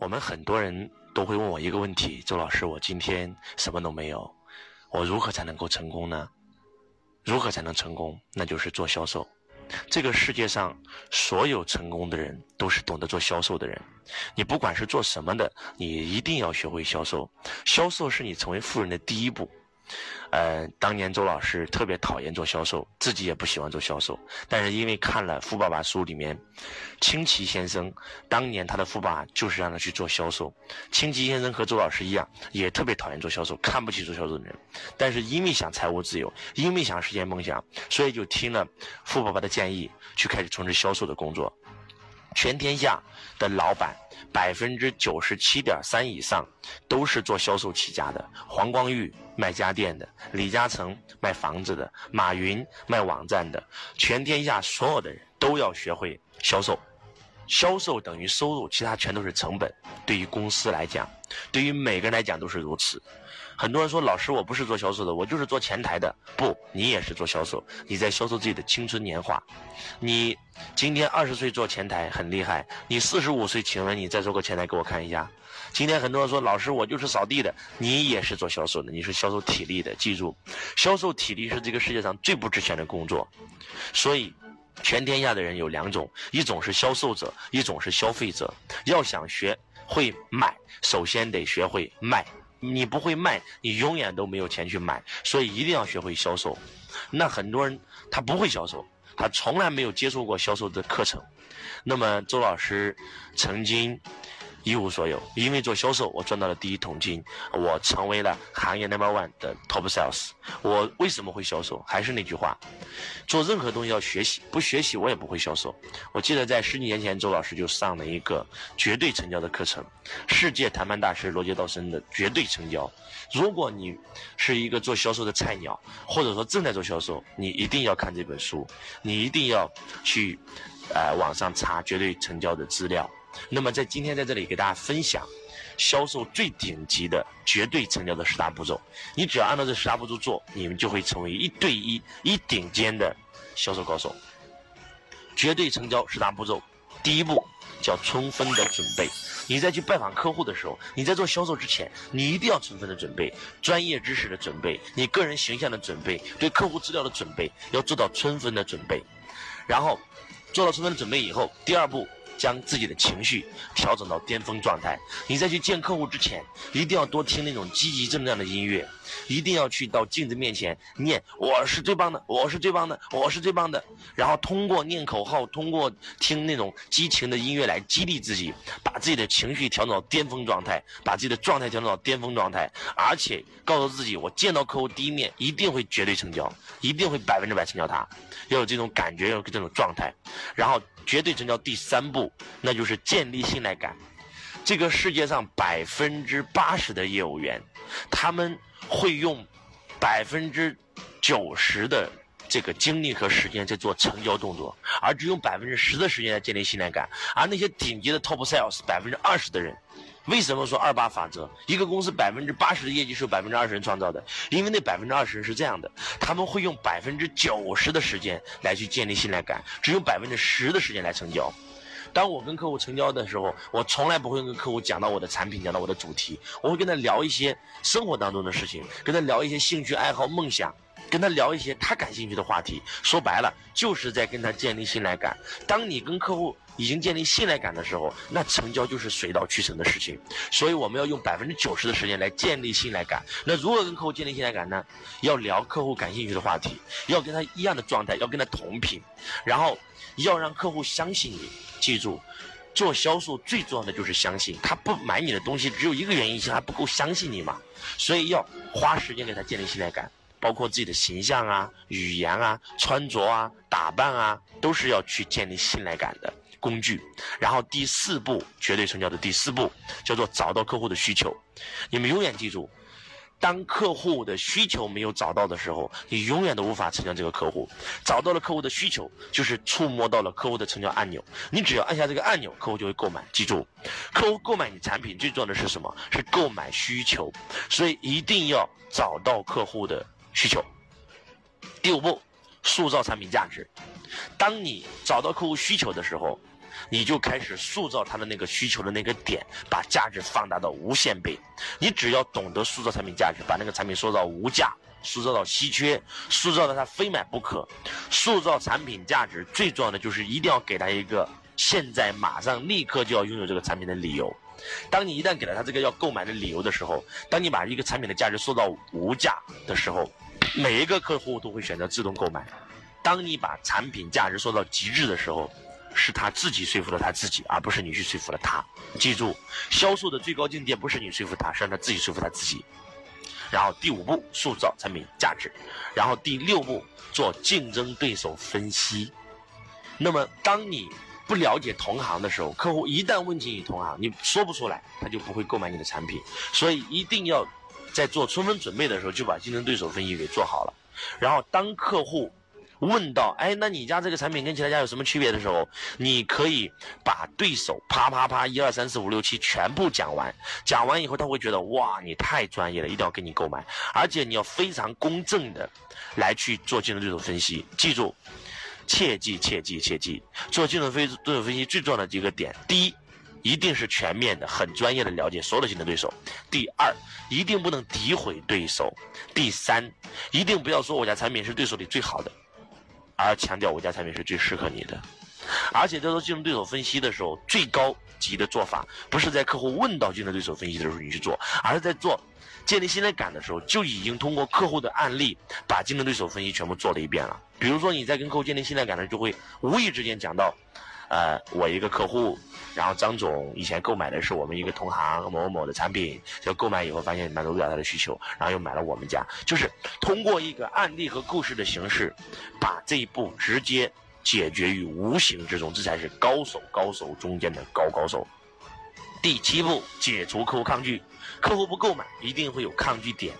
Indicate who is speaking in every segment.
Speaker 1: 我们很多人都会问我一个问题：周老师，我今天什么都没有，我如何才能够成功呢？如何才能成功？那就是做销售。这个世界上所有成功的人都是懂得做销售的人。你不管是做什么的，你一定要学会销售。销售是你成为富人的第一步。呃，当年周老师特别讨厌做销售，自己也不喜欢做销售。但是因为看了《富爸爸》书里面，清奇先生当年他的富爸就是让他去做销售。清奇先生和周老师一样，也特别讨厌做销售，看不起做销售的人。但是因为想财务自由，因为想实现梦想，所以就听了富爸爸的建议，去开始从事销售的工作。全天下的老板。百分之九十七点三以上都是做销售起家的。黄光裕卖家电的，李嘉诚卖房子的，马云卖网站的，全天下所有的人都要学会销售。销售等于收入，其他全都是成本。对于公司来讲，对于每个人来讲都是如此。很多人说：“老师，我不是做销售的，我就是做前台的。”不，你也是做销售，你在销售自己的青春年华。你今天二十岁做前台很厉害，你四十五岁，请问你再做个前台给我看一下。今天很多人说：“老师，我就是扫地的。”你也是做销售的，你是销售体力的。记住，销售体力是这个世界上最不值钱的工作。所以，全天下的人有两种：一种是销售者，一种是消费者。要想学会买，首先得学会卖。你不会卖，你永远都没有钱去买，所以一定要学会销售。那很多人他不会销售，他从来没有接触过销售的课程。那么周老师曾经。一无所有，因为做销售，我赚到了第一桶金，我成为了行业 number one 的 top sales。我为什么会销售？还是那句话，做任何东西要学习，不学习我也不会销售。我记得在十几年前，周老师就上了一个绝对成交的课程，世界谈判大师罗杰道森的绝对成交。如果你是一个做销售的菜鸟，或者说正在做销售，你一定要看这本书，你一定要去，呃，网上查绝对成交的资料。那么在今天在这里给大家分享，销售最顶级的绝对成交的十大步骤，你只要按照这十大步骤做，你们就会成为一对一一顶尖的销售高手。绝对成交十大步骤，第一步叫充分的准备。你在去拜访客户的时候，你在做销售之前，你一定要充分的准备，专业知识的准备，你个人形象的准备，对客户资料的准备，要做到充分的准备。然后做到充分的准备以后，第二步。将自己的情绪调整到巅峰状态。你在去见客户之前，一定要多听那种积极正能量的音乐，一定要去到镜子面前念“我是最棒的，我是最棒的，我是最棒的”。然后通过念口号，通过听那种激情的音乐来激励自己，把自己的情绪调整到巅峰状态，把自己的状态调整到巅峰状态，而且告诉自己，我见到客户第一面一定会绝对成交，一定会百分之百成交他。要有这种感觉，要有这种状态，然后。绝对成交第三步，那就是建立信赖感。这个世界上百分之八十的业务员，他们会用百分之九十的这个精力和时间在做成交动作，而只用百分之十的时间来建立信赖感。而那些顶级的 top sales，百分之二十的人。为什么说二八法则？一个公司百分之八十的业绩是由百分之二十人创造的，因为那百分之二十人是这样的，他们会用百分之九十的时间来去建立信赖感，只用百分之十的时间来成交。当我跟客户成交的时候，我从来不会跟客户讲到我的产品，讲到我的主题，我会跟他聊一些生活当中的事情，跟他聊一些兴趣爱好、梦想。跟他聊一些他感兴趣的话题，说白了就是在跟他建立信赖感。当你跟客户已经建立信赖感的时候，那成交就是水到渠成的事情。所以我们要用百分之九十的时间来建立信赖感。那如何跟客户建立信赖感呢？要聊客户感兴趣的话题，要跟他一样的状态，要跟他同频，然后要让客户相信你。记住，做销售最重要的就是相信。他不买你的东西，只有一个原因，是他不够相信你嘛。所以要花时间给他建立信赖感。包括自己的形象啊、语言啊、穿着啊、打扮啊，都是要去建立信赖感的工具。然后第四步，绝对成交的第四步叫做找到客户的需求。你们永远记住，当客户的需求没有找到的时候，你永远都无法成交这个客户。找到了客户的需求，就是触摸到了客户的成交按钮。你只要按下这个按钮，客户就会购买。记住，客户购买你产品最重要的是什么？是购买需求。所以一定要找到客户的。需求。第五步，塑造产品价值。当你找到客户需求的时候，你就开始塑造他的那个需求的那个点，把价值放大到无限倍。你只要懂得塑造产品价值，把那个产品塑造无价，塑造到稀缺，塑造到他非买不可。塑造产品价值最重要的就是一定要给他一个现在马上立刻就要拥有这个产品的理由。当你一旦给了他这个要购买的理由的时候，当你把一个产品的价值塑造无价的时候，每一个客户都会选择自动购买。当你把产品价值做到极致的时候，是他自己说服了他自己，而不是你去说服了他。记住，销售的最高境界不是你说服他，是让他自己说服他自己。然后第五步，塑造产品价值。然后第六步，做竞争对手分析。那么，当你不了解同行的时候，客户一旦问起你同行，你说不出来，他就不会购买你的产品。所以，一定要在做充分准备的时候，就把竞争对手分析给做好了。然后，当客户。问到，哎，那你家这个产品跟其他家有什么区别的时候，你可以把对手啪啪啪一二三四五六七全部讲完，讲完以后他会觉得哇，你太专业了，一定要跟你购买，而且你要非常公正的来去做竞争对手分析。记住，切记切记切记，做竞争分对手分析最重要的几个点：第一，一定是全面的、很专业的了解所有的竞争对手；第二，一定不能诋毁对手；第三，一定不要说我家产品是对手里最好的。而强调我家产品是最适合你的，而且在做竞争对手分析的时候，最高级的做法不是在客户问到竞争对手分析的时候你去做，而是在做建立信赖感的时候就已经通过客户的案例把竞争对手分析全部做了一遍了。比如说你在跟客户建立信赖感的时候，就会无意之间讲到。呃，我一个客户，然后张总以前购买的是我们一个同行某某某的产品，就购买以后发现满足不了他的需求，然后又买了我们家，就是通过一个案例和故事的形式，把这一步直接解决于无形之中，这才是高手高手中间的高高手。第七步，解除客户抗拒，客户不购买一定会有抗拒点。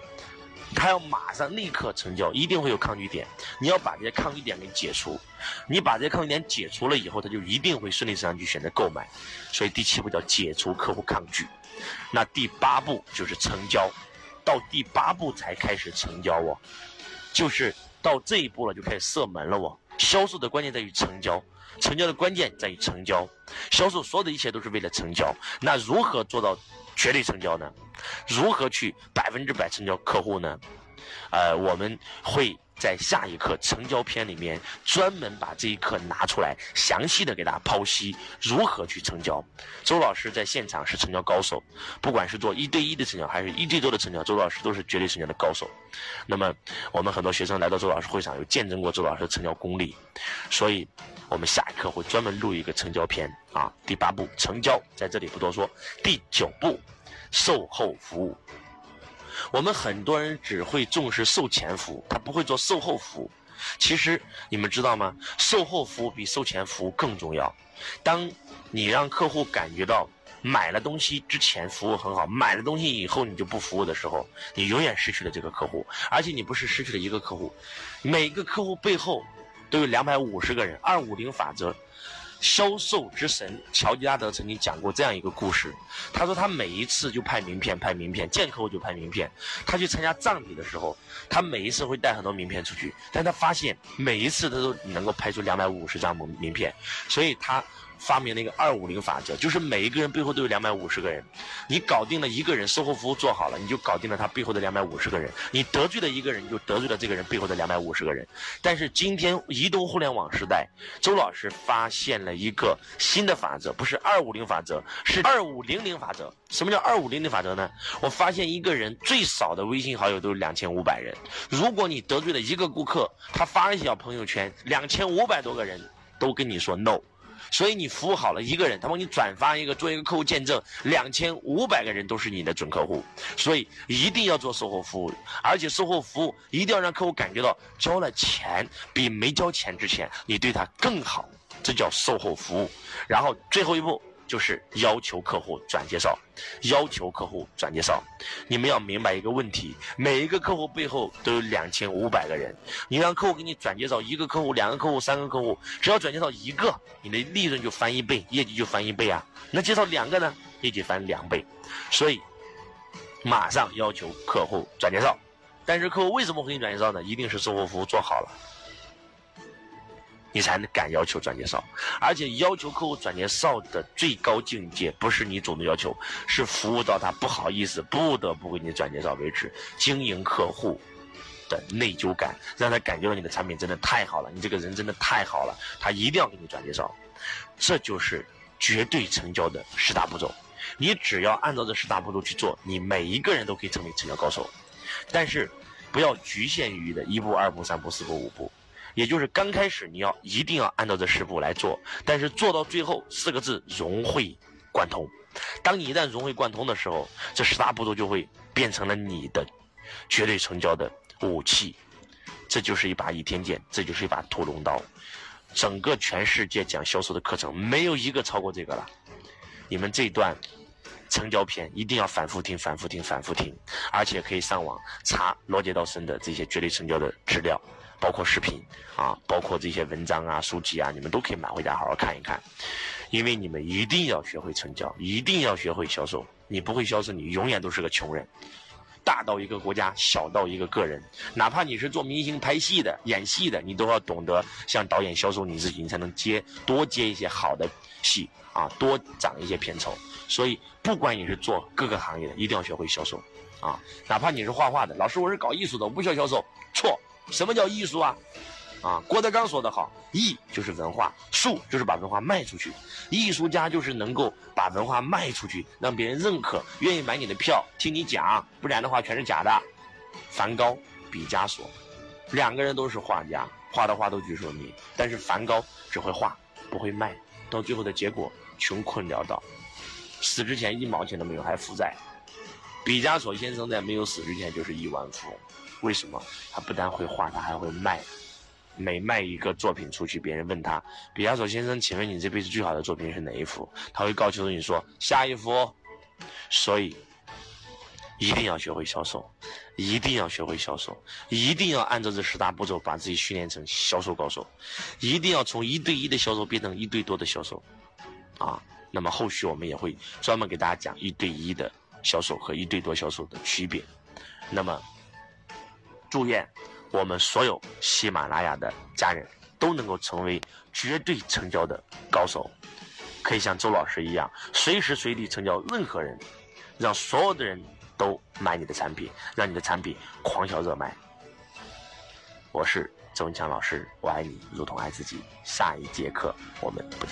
Speaker 1: 他要马上立刻成交，一定会有抗拒点。你要把这些抗拒点给解除，你把这些抗拒点解除了以后，他就一定会顺理成章去选择购买。所以第七步叫解除客户抗拒。那第八步就是成交，到第八步才开始成交哦，就是到这一步了就开始射门了哦。销售的关键在于成交，成交的关键在于成交，销售所有的一切都是为了成交。那如何做到？绝对成交呢？如何去百分之百成交客户呢？呃，我们会在下一课成交篇里面专门把这一课拿出来，详细的给大家剖析如何去成交。周老师在现场是成交高手，不管是做一对一的成交还是一对多的成交，周老师都是绝对成交的高手。那么我们很多学生来到周老师会上，有见证过周老师的成交功力，所以。我们下一课会专门录一个成交篇啊，第八步成交，在这里不多说。第九步，售后服务。我们很多人只会重视售前服务，他不会做售后服务。其实你们知道吗？售后服务比售前服务更重要。当你让客户感觉到买了东西之前服务很好，买了东西以后你就不服务的时候，你永远失去了这个客户。而且你不是失去了一个客户，每个客户背后。都有两百五十个人，二五零法则，销售之神乔吉拉德曾经讲过这样一个故事。他说他每一次就派名片，派名片，见客户就派名片。他去参加葬礼的时候，他每一次会带很多名片出去，但他发现每一次他都能够拍出两百五十张名名片，所以他。发明了一个二五零法则，就是每一个人背后都有两百五十个人，你搞定了一个人，售后服务做好了，你就搞定了他背后的两百五十个人。你得罪了一个人，就得罪了这个人背后的两百五十个人。但是今天移动互联网时代，周老师发现了一个新的法则，不是二五零法则，是二五零零法则。什么叫二五零零法则呢？我发现一个人最少的微信好友都是两千五百人。如果你得罪了一个顾客，他发一条朋友圈，两千五百多个人都跟你说 no。所以你服务好了一个人，他帮你转发一个，做一个客户见证，两千五百个人都是你的准客户。所以一定要做售后服务，而且售后服务一定要让客户感觉到交了钱比没交钱之前你对他更好，这叫售后服务。然后最后一步。就是要求客户转介绍，要求客户转介绍。你们要明白一个问题：每一个客户背后都有两千五百个人。你让客户给你转介绍一个客户、两个客户、三个客户，只要转介绍一个，你的利润就翻一倍，业绩就翻一倍啊。那介绍两个呢，业绩翻两倍。所以，马上要求客户转介绍。但是客户为什么会给你转介绍呢？一定是售后服务做好了。你才能敢要求转介绍。而且要求客户转介绍的最高境界，不是你主动要求，是服务到他不好意思不得不给你转介绍为止。经营客户的内疚感，让他感觉到你的产品真的太好了，你这个人真的太好了，他一定要给你转介绍。这就是绝对成交的十大步骤。你只要按照这十大步骤去做，你每一个人都可以成为成交高手。但是。不要局限于的一步、二步、三步、四步、五步，也就是刚开始你要一定要按照这十步来做，但是做到最后四个字融会贯通。当你一旦融会贯通的时候，这十大步骤就会变成了你的绝对成交的武器。这就是一把倚天剑，这就是一把屠龙刀。整个全世界讲销售的课程没有一个超过这个了。你们这段。成交篇一定要反复听，反复听，反复听，而且可以上网查罗杰道森的这些绝对成交的资料，包括视频啊，包括这些文章啊、书籍啊，你们都可以买回家好好看一看。因为你们一定要学会成交，一定要学会销售。你不会销售，你永远都是个穷人。大到一个国家，小到一个个人，哪怕你是做明星、拍戏的、演戏的，你都要懂得向导演销售你自己，你才能接多接一些好的戏啊，多涨一些片酬。所以，不管你是做各个行业的，一定要学会销售，啊，哪怕你是画画的，老师我是搞艺术的，我不需要销售，错，什么叫艺术啊？啊，郭德纲说得好，艺就是文化，术就是把文化卖出去，艺术家就是能够把文化卖出去，让别人认可，愿意买你的票，听你讲，不然的话全是假的。梵高、毕加索，两个人都是画家，画的画都举手你，但是梵高只会画，不会卖，到最后的结果穷困潦倒。死之前一毛钱都没有，还负债。毕加索先生在没有死之前就是亿万富翁，为什么？他不但会画，他还会卖。每卖一个作品出去，别人问他：“毕加索先生，请问你这辈子最好的作品是哪一幅？”他会告诉你说：“下一幅。”所以，一定要学会销售，一定要学会销售，一定要按照这十大步骤把自己训练成销售高手，一定要从一对一的销售变成一对多的销售，啊。那么后续我们也会专门给大家讲一对一的销售和一对多销售的区别。那么，祝愿我们所有喜马拉雅的家人都能够成为绝对成交的高手，可以像周老师一样，随时随地成交任何人，让所有的人都买你的产品，让你的产品狂销热卖。我是周文强老师，我爱你如同爱自己。下一节课我们不见。